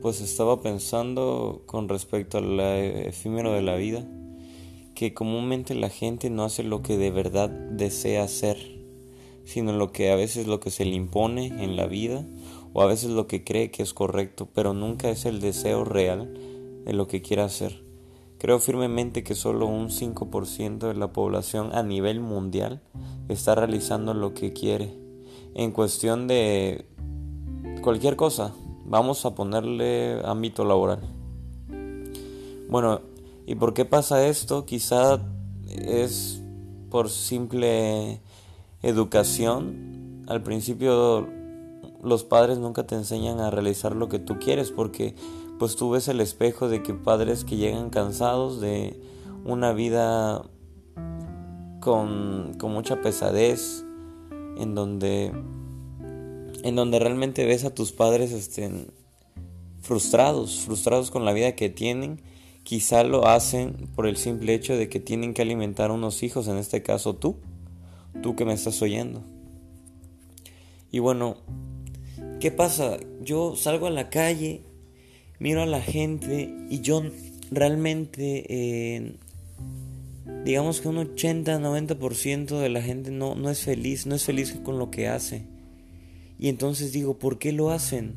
pues estaba pensando con respecto al efímero de la vida, que comúnmente la gente no hace lo que de verdad desea hacer, sino lo que a veces lo que se le impone en la vida o a veces lo que cree que es correcto, pero nunca es el deseo real de lo que quiere hacer. Creo firmemente que solo un 5% de la población a nivel mundial está realizando lo que quiere. En cuestión de cualquier cosa, vamos a ponerle ámbito laboral. Bueno, ¿y por qué pasa esto? Quizá es por simple educación. Al principio los padres nunca te enseñan a realizar lo que tú quieres porque pues tú ves el espejo de que padres que llegan cansados de una vida con, con mucha pesadez en donde en donde realmente ves a tus padres estén frustrados, frustrados con la vida que tienen, quizá lo hacen por el simple hecho de que tienen que alimentar a unos hijos, en este caso tú, tú que me estás oyendo. Y bueno, ¿qué pasa? Yo salgo a la calle, miro a la gente y yo realmente, eh, digamos que un 80-90% de la gente no, no es feliz, no es feliz con lo que hace y entonces digo, ¿por qué lo hacen?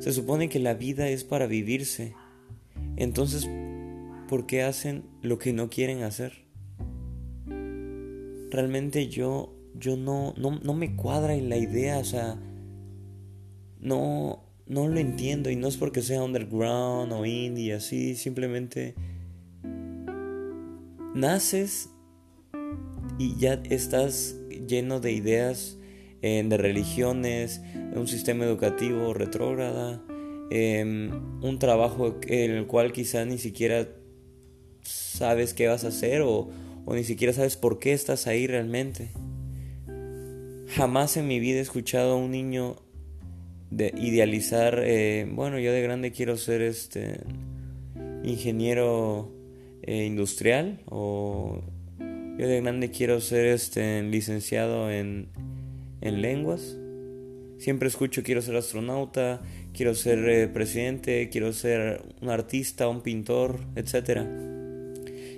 Se supone que la vida es para vivirse. Entonces, ¿por qué hacen lo que no quieren hacer? Realmente yo, yo no, no, no me cuadra en la idea, o sea, no, no lo entiendo y no es porque sea underground o indie, así, simplemente naces y ya estás lleno de ideas de religiones, un sistema educativo retrógrada, un trabajo en el cual quizá ni siquiera sabes qué vas a hacer o, ni siquiera sabes por qué estás ahí realmente. Jamás en mi vida he escuchado a un niño de idealizar, eh, bueno, yo de grande quiero ser este ingeniero eh, industrial o yo de grande quiero ser este licenciado en en lenguas. Siempre escucho quiero ser astronauta, quiero ser eh, presidente, quiero ser un artista, un pintor, etc.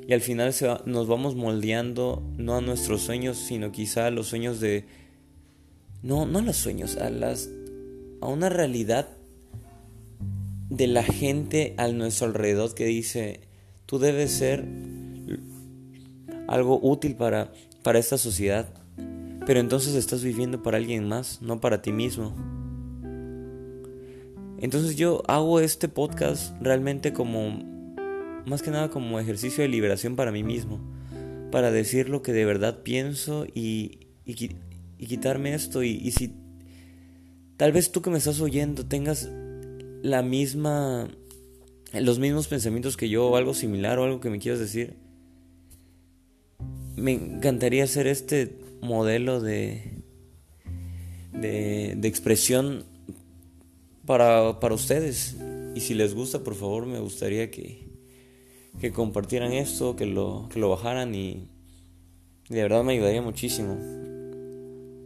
Y al final nos vamos moldeando no a nuestros sueños, sino quizá a los sueños de... No, no a los sueños, a, las, a una realidad de la gente a nuestro alrededor que dice, tú debes ser algo útil para, para esta sociedad. Pero entonces estás viviendo para alguien más, no para ti mismo. Entonces yo hago este podcast realmente como, más que nada como ejercicio de liberación para mí mismo. Para decir lo que de verdad pienso y, y, quitarme esto. Y, y si tal vez tú que me estás oyendo tengas la misma, los mismos pensamientos que yo o algo similar o algo que me quieras decir. Me encantaría hacer este modelo de, de, expresión para, para, ustedes. Y si les gusta, por favor, me gustaría que, que compartieran esto, que lo, que lo bajaran y, de verdad me ayudaría muchísimo.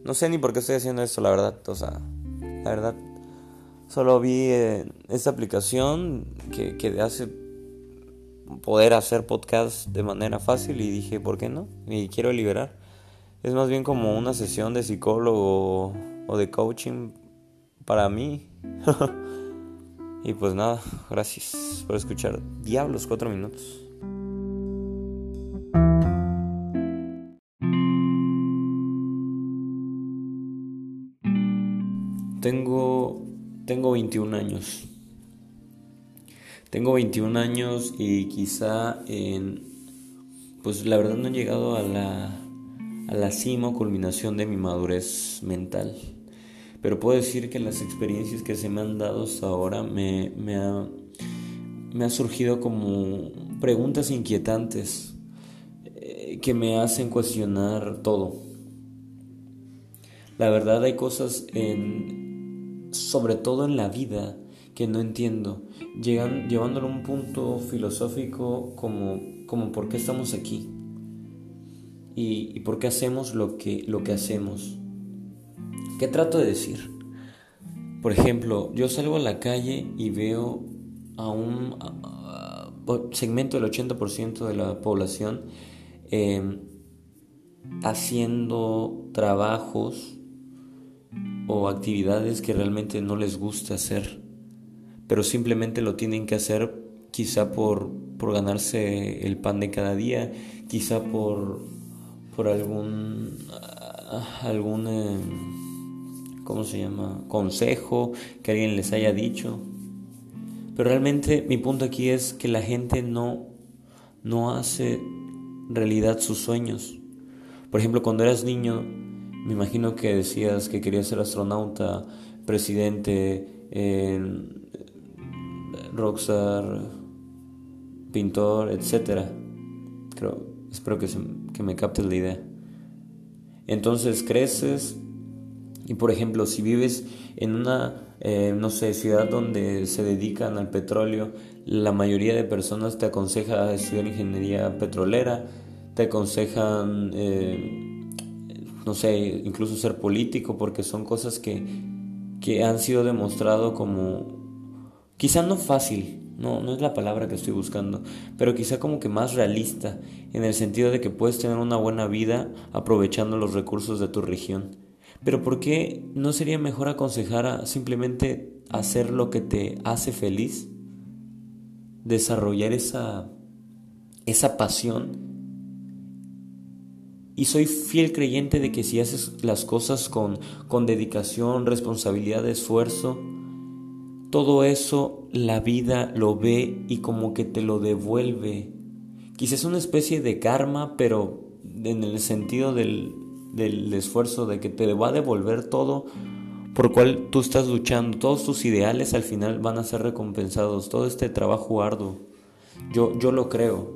No sé ni por qué estoy haciendo esto, la verdad. O sea, la verdad, solo vi eh, esta aplicación que, que hace poder hacer podcast de manera fácil y dije, ¿por qué no? Y quiero liberar. Es más bien como una sesión de psicólogo o de coaching para mí. y pues nada, gracias por escuchar. Diablos, cuatro minutos. Tengo, tengo 21 años. Tengo 21 años y quizá en... Pues la verdad no he llegado a la a la cima o culminación de mi madurez mental. Pero puedo decir que las experiencias que se me han dado hasta ahora me, me, ha, me ha surgido como preguntas inquietantes eh, que me hacen cuestionar todo. La verdad hay cosas en, sobre todo en la vida, que no entiendo, llegan, llevándolo a un punto filosófico como, como por qué estamos aquí y, por qué hacemos lo que, lo que hacemos. ¿Qué trato de decir? Por ejemplo, yo salgo a la calle y veo a un segmento del 80% de la población em, haciendo trabajos o actividades que realmente no les gusta hacer, pero simplemente lo tienen que hacer quizá por, por ganarse el pan de cada día, quizá por, por algún, algún em, ¿cómo se llama? consejo que alguien les haya dicho. Pero realmente mi punto aquí es que la gente no, no hace realidad sus sueños. Por ejemplo, cuando eras niño, me imagino que decías que querías ser astronauta, presidente, eh, rockstar, pintor, etc. Creo, espero que, que me captes la idea. Entonces creces y por ejemplo si vives en una, eh, no sé, ciudad donde se dedican al petróleo, la mayoría de personas te aconseja estudiar ingeniería petrolera, te aconsejan, eh, no sé, incluso ser político porque son cosas que, que han sido demostrado como, quizá no fácil, no, no es la palabra que estoy buscando, pero quizá como que más realista, en el sentido de que puedes tener una buena vida aprovechando los recursos de tu región. Pero ¿por qué no sería mejor aconsejar a simplemente hacer lo que te hace feliz? Desarrollar esa, esa pasión. Y soy fiel creyente de que si haces las cosas con, con dedicación, responsabilidad, esfuerzo, todo eso la vida lo ve y como que te lo devuelve. Quizás una especie de karma, pero en el sentido del, del esfuerzo de que te va a devolver todo por cual tú estás luchando. Todos tus ideales al final van a ser recompensados. Todo este trabajo arduo. Yo, yo lo creo.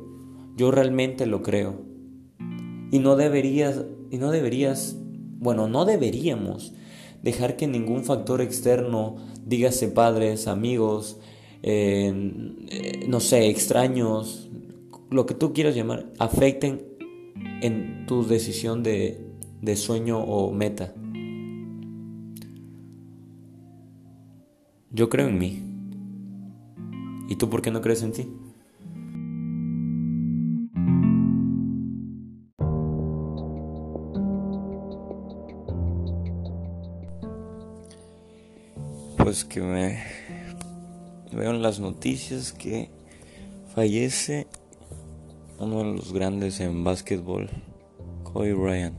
Yo realmente lo creo. Y no deberías, y no deberías, bueno, no deberíamos dejar que ningún factor externo, dígase padres, amigos, eh, no sé, extraños, lo que tú quieras llamar, afecten en tu decisión de, de sueño o meta. Yo creo en mí. ¿Y tú por qué no crees en ti? Pues que me veo en las noticias que fallece uno de los grandes en básquetbol, Kobe Bryant.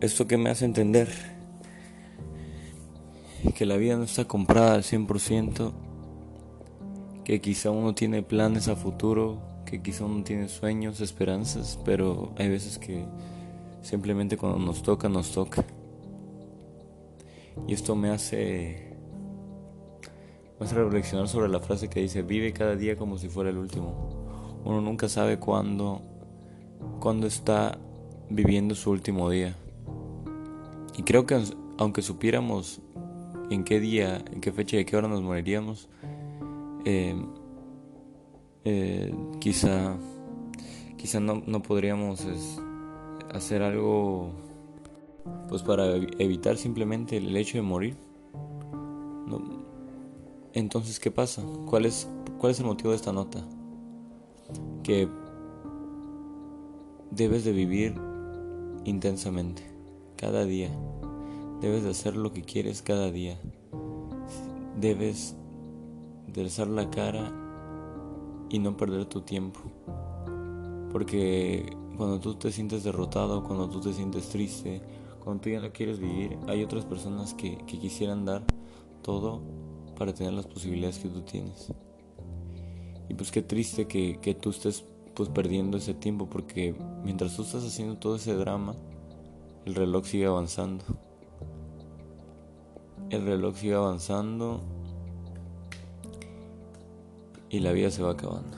Esto que me hace entender que la vida no está comprada al 100%, que quizá uno tiene planes a futuro, que quizá uno tiene sueños, esperanzas, pero hay veces que simplemente cuando nos toca, nos toca. Y esto me hace, me hace reflexionar sobre la frase que dice, vive cada día como si fuera el último. Uno nunca sabe cuándo, está viviendo su último día. Y creo que aunque supiéramos en qué día, en qué fecha y a qué hora nos moriríamos, eh, eh, quizá, quizá no, no podríamos hacer algo pues para evitar simplemente el hecho de morir. Entonces, ¿qué pasa? ¿Cuál es, ¿Cuál es el motivo de esta nota? Que debes de vivir intensamente, cada día. Debes de hacer lo que quieres cada día. Debes de alzar la cara y no perder tu tiempo. Porque cuando tú te sientes derrotado, cuando tú te sientes triste, cuando tú ya no quieres vivir, hay otras personas que, quisieran dar todo para tener las posibilidades que tú tienes. Y pues qué triste que, que tú estés pues perdiendo ese tiempo porque mientras tú estás haciendo todo ese drama, el reloj sigue avanzando. El reloj sigue avanzando y la vida se va acabando.